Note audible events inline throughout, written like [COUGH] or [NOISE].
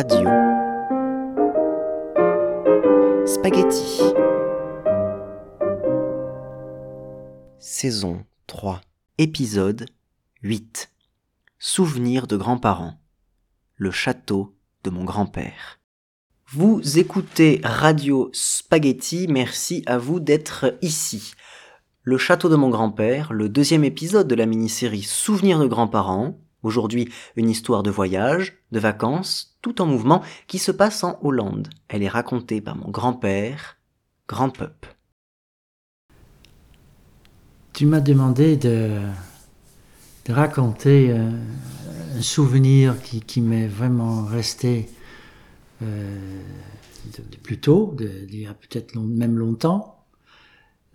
Radio. Spaghetti. Saison 3. Épisode 8. Souvenir de grands-parents. Le château de mon grand-père. Vous écoutez Radio Spaghetti, merci à vous d'être ici. Le château de mon grand-père, le deuxième épisode de la mini-série Souvenirs de grands-parents, aujourd'hui une histoire de voyage, de vacances, tout en mouvement, qui se passe en Hollande. Elle est racontée par mon grand-père, Grand Pup. Tu m'as demandé de, raconter euh, un souvenir qui, m'est vraiment resté euh, de, plus tôt, d'il y a peut-être même longtemps.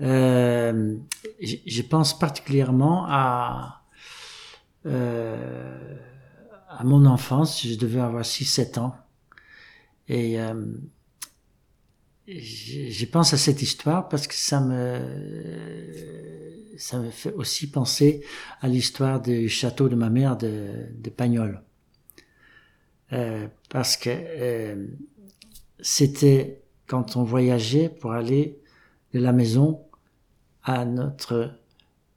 Euh, je pense particulièrement à, euh, à mon enfance. Je devais avoir 6-7 ans. Et euh, je, pense à cette histoire parce que ça me, ça me fait aussi penser à l'histoire du château de ma mère de, de Pagnol. Euh, parce que euh, c'était quand on voyageait pour aller de la maison à notre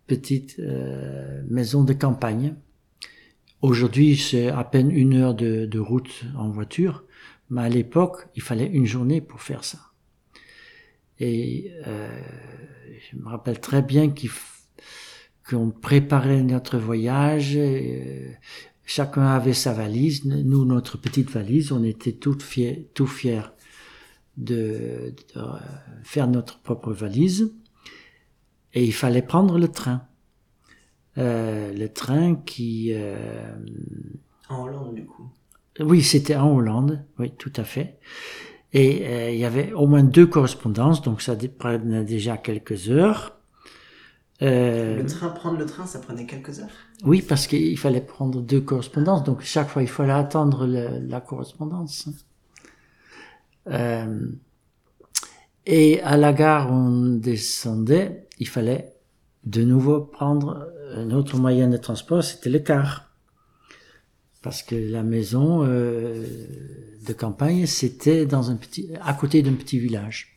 petite euh, maison de campagne. Aujourd'hui, c'est à peine une heure de, route en voiture, mais à l'époque, il fallait une journée pour faire ça. Et euh, je me rappelle très bien qu'on préparait notre voyage. euh, chacun avait sa valise. Nous, notre petite valise, on était tout fiers, tout fiers de, faire notre propre valise. Et il fallait prendre le train. Euh, le train qui... euh, En Hollande, du coup. oui, c'était en Hollande, oui, tout à fait. Et euh, il y avait au moins deux correspondances, donc ça prenait déjà quelques heures. Le train, prendre le train, ça prenait quelques heures? Oui, parce qu'il fallait prendre deux correspondances, donc chaque fois il fallait attendre le- la correspondance. Et à la gare on descendait, il fallait de nouveau prendre un autre moyen de transport, c'était le car. Parce que la maison euh, de campagne, c'était à côté d'un petit village.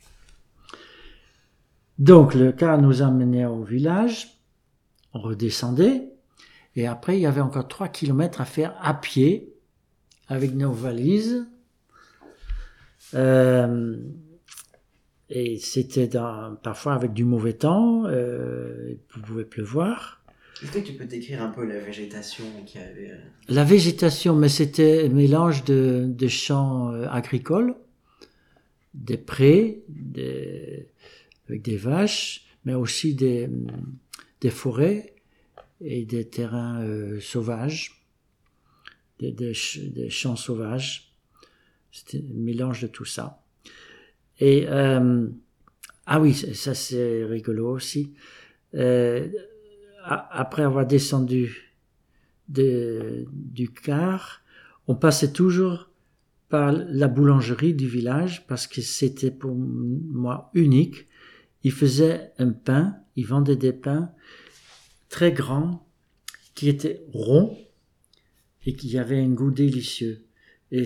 Donc le car nous emmenait au village, on redescendait, et après il y avait encore trois kilomètres à faire à pied avec nos valises. Euh, et c'était parfois avec du mauvais temps, euh, il pouvait pleuvoir. Est-ce que tu peux décrire un peu la végétation qu'il y avait euh, La végétation, mais c'était un mélange de, de champs euh, agricoles, des prés, des, avec des vaches, mais aussi des, des forêts et des terrains euh, sauvages, des, des champs sauvages. C'était un mélange de tout ça. Et euh, ah oui, ça c'est rigolo aussi. Euh, après avoir descendu de- du car, on passait toujours par la boulangerie du village parce que c'était pour moi unique. Il faisait un pain, il vendait des pains très grands qui étaient ronds et qui avaient un goût délicieux. Et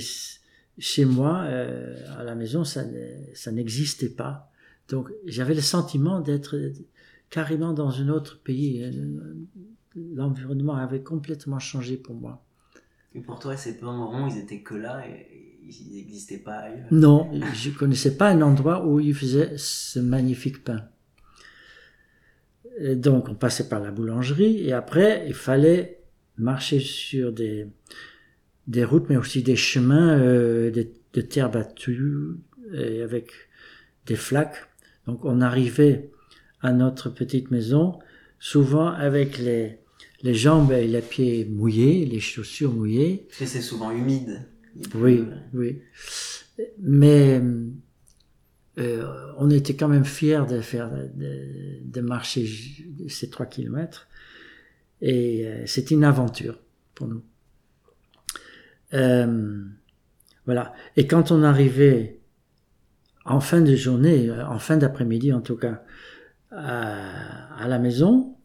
chez moi, euh, à la maison, ça, ne- ça n'existait pas. Donc j'avais le sentiment d'être carrément dans un autre pays. Euh, L'environnement avait complètement changé pour moi. Et pour toi, ces pains ronds, ils étaient que là et ils n'existaient pas ailleurs? Non, je connaissais pas un endroit où ils faisaient ce magnifique pain. Et donc, on passait par la boulangerie et après, il fallait marcher sur des, des routes, mais aussi des chemins euh, de, de terre battue et avec des flaques. Donc, on arrivait à notre petite maison, souvent avec les, les jambes et les pieds mouillés, les chaussures mouillées. C'est souvent humide. Oui, oui. Mais euh, on était quand même fiers de faire de, de marcher ces trois kilomètres et euh, c'était une aventure pour nous. Euh, voilà. Et quand on arrivait en fin de journée, euh, en fin d'après-midi en tout cas, à, la maison,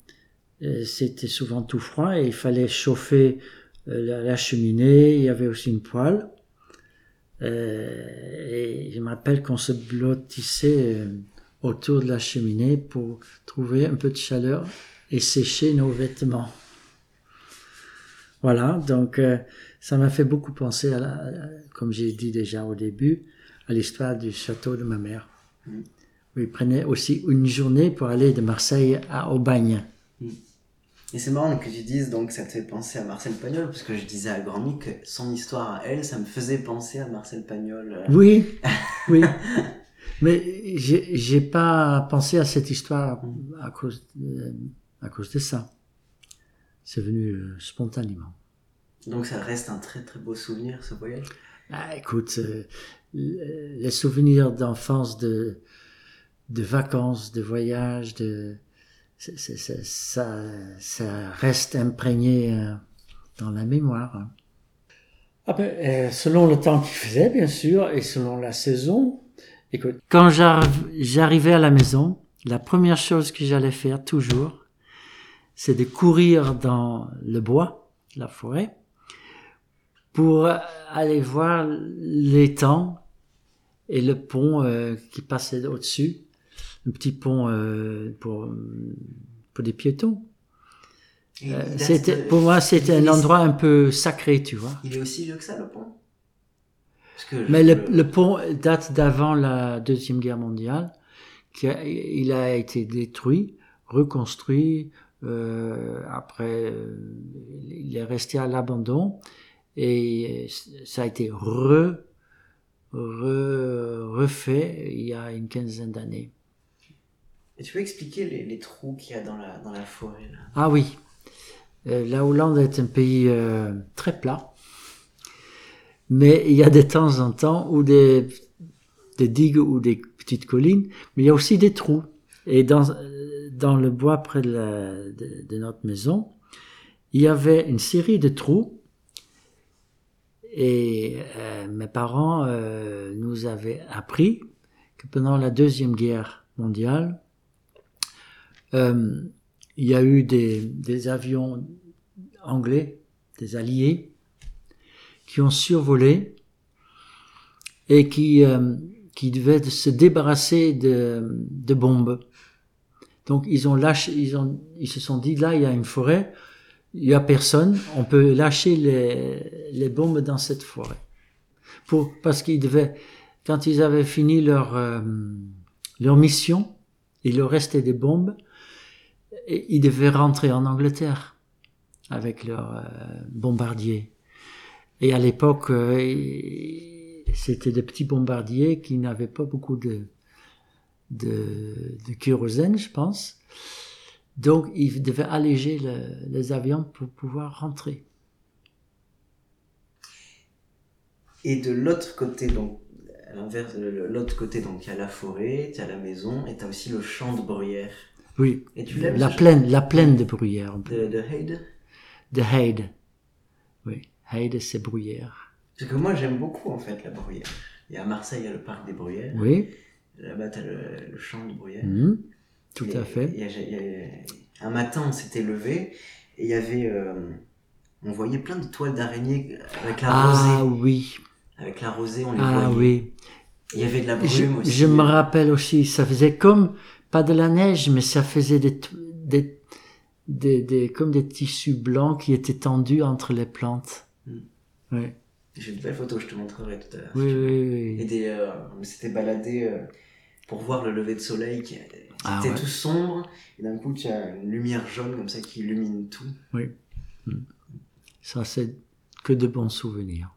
euh, c'était souvent tout froid et il fallait chauffer la, cheminée. Il y avait aussi une poêle. Et je me rappelle qu'on se blottissait autour de la cheminée pour trouver un peu de chaleur et sécher nos vêtements. Voilà, donc euh, ça m'a fait beaucoup penser, à, la, comme j'ai dit déjà au début, à l'histoire du château de ma mère. Mm. Où il prenait aussi une journée pour aller de Marseille à Aubagne. Et c'est marrant que tu dises donc ça te fait penser à Marcel Pagnol, parce que je disais à Grand que son histoire à elle, ça me faisait penser à Marcel Pagnol. euh. [LAUGHS] Oui, oui. Mais j'ai j'ai pas pensé à cette histoire à cause de, à cause de ça. C'est venu euh, spontanément. Donc ça reste un très très beau souvenir ce voyage? Ah, écoute, euh, les souvenirs d'enfance, de, de vacances, de voyages, de, ça, ça reste imprégné euh, dans la mémoire. hein. Ah ben, euh, selon le temps qu'il faisait, bien sûr, et selon la saison. Écoute, quand j'arriv- j'arrivais à la maison, la première chose que j'allais faire toujours, c'est de courir dans le bois, la forêt, pour aller voir l'étang et le pont euh, qui passait au-dessus, un petit pont euh, pour, pour des piétons. Euh, c'était, pour moi, c'était un endroit un peu sacré, tu vois. Il est aussi vieux que ça le pont? Parce que Mais le, le pont date d'avant la Deuxième Guerre mondiale. Qui a- il a été détruit, reconstruit. Euh, après, euh, il est resté à l'abandon et ça a été re, re- refait il y a une quinzaine d'années. Et tu peux expliquer les, les trous qu'il y a dans la, dans la forêt là? Ah oui, Euh, la Hollande est un pays euh, très plat, mais il y a de temps en temps où des, des digues ou des petites collines, mais il y a aussi des trous. Et dans, dans le bois près de, notre maison, il y avait une série de trous. Et euh, mes parents euh, nous avaient appris que pendant la Deuxième Guerre mondiale, euh, il y a eu des, avions anglais, des alliés, qui ont survolé et qui, devaient se débarrasser de bombes. Donc ils ont lâché, ils, ont, ils se sont dit là il y a une forêt, il y a personne, on peut lâcher les, les bombes dans cette forêt. Pour, parce qu'ils devaient, quand ils avaient fini leur, euh, leur mission, il leur restait des bombes, ils devaient rentrer en Angleterre avec leurs euh, bombardiers. Et à l'époque, euh, c'était des petits bombardiers qui n'avaient pas beaucoup de, de, de kérosène, je pense. Donc, ils devaient alléger le- les avions pour pouvoir rentrer. Et de l'autre côté, donc, à l'inverse, de l'autre côté, donc, il y a la forêt, il y a la maison, et tu as aussi le champ de bruyère. Oui, Et tu la plaine, la plaine de bruyère. de, de Heide De Heide. Oui, Heide, c'est bruyère. Parce que moi, j'aime beaucoup, en fait, la bruyère. A à Marseille, il y a le parc des bruyères. Oui, Là-bas, tu as le, le champ de bruyère. mhm, tout Et- à fait. il y a- il y a- un matin, on s'était levé et il y avait. euh, on voyait plein de toiles d'araignées avec la Ah rosée. oui, Avec la rosée, on les ah voyait. oui. Il y avait de la Je, brume aussi. je me rappelle aussi, ça faisait comme, pas de la neige, mais ça faisait des, des, des, des- comme des tissus blancs qui étaient tendus entre les plantes. Mm. Oui, J'ai une belle photo, je te montrerai tout à l'heure. oui, veux. oui. Et oui. des, euh, on s'était baladé euh, pour voir le lever de soleil qui était Ah ouais. tout sombre. Et d'un coup, tu as une lumière jaune comme ça qui illumine tout. Ça, c'est que de bons souvenirs.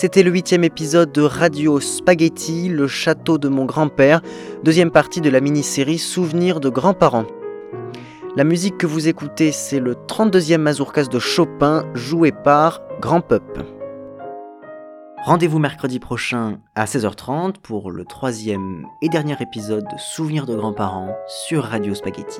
C'était le huitième épisode de Radio Spaghetti, le château de mon grand-père, deuxième partie de la mini-série Souvenirs de grands-parents. La musique que vous écoutez, c'est le 32e mazurkas de Chopin, joué par Grand Pup. Rendez-vous mercredi prochain à 16h30 pour le troisième et dernier épisode de Souvenirs de grands-parents sur Radio Spaghetti.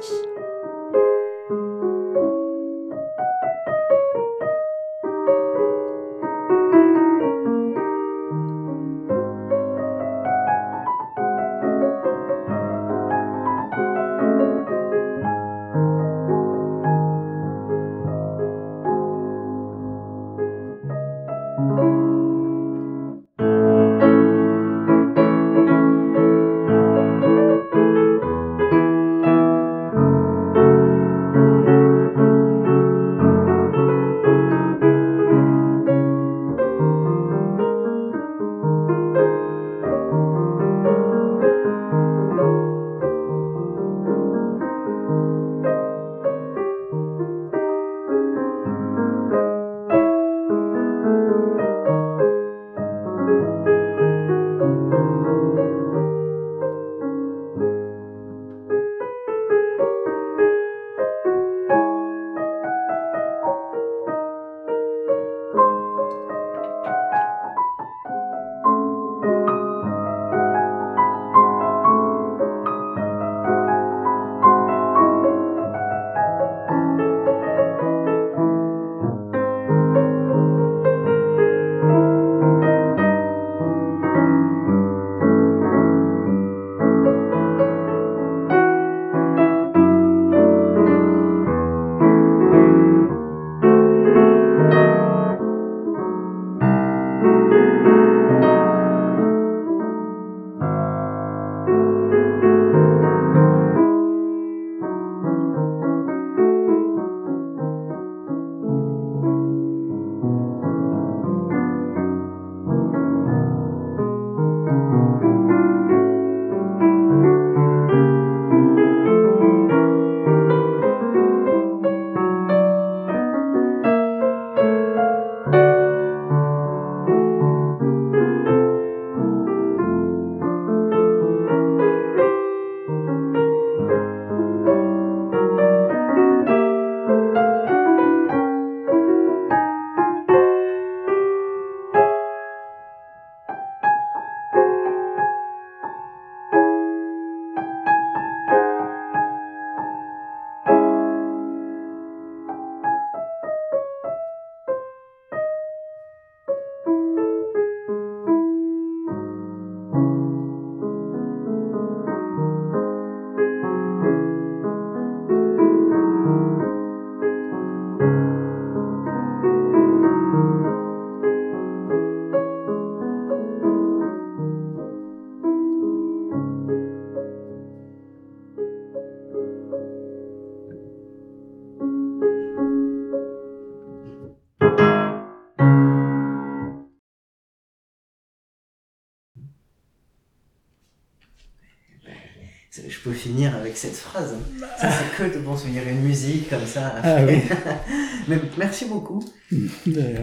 Peux finir avec cette phrase. Ça, c'est que de bon souvenir, une musique comme ça. Ah oui. [LAUGHS] Mais merci beaucoup.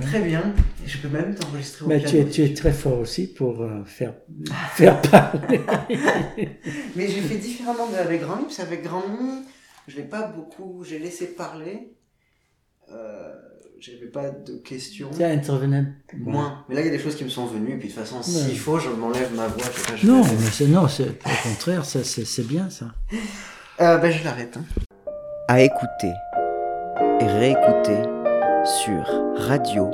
Très bien. Je peux même t'enregistrer au Mais piano. tu es, tu es très fort aussi pour euh, faire, faire parler. [LAUGHS] Mais j'ai fait différemment de avec Grand Mi, parce qu'avec Grand Mi, je l'ai pas beaucoup, j'ai laissé parler. Euh, j'avais pas de questions. Tu intervenais Moins. Mais là, il y a des choses qui me sont venues, et puis de toute façon, Ouais. s'il faut, je m'enlève ma voix. je sais pas, je Non, mais c'est, non, c'est, au contraire, ça, c'est, c'est bien ça. Euh, ben, je l'arrête. hein. à écouter et réécouter sur radio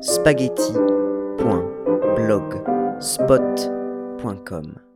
spaghetti.blogspot.com.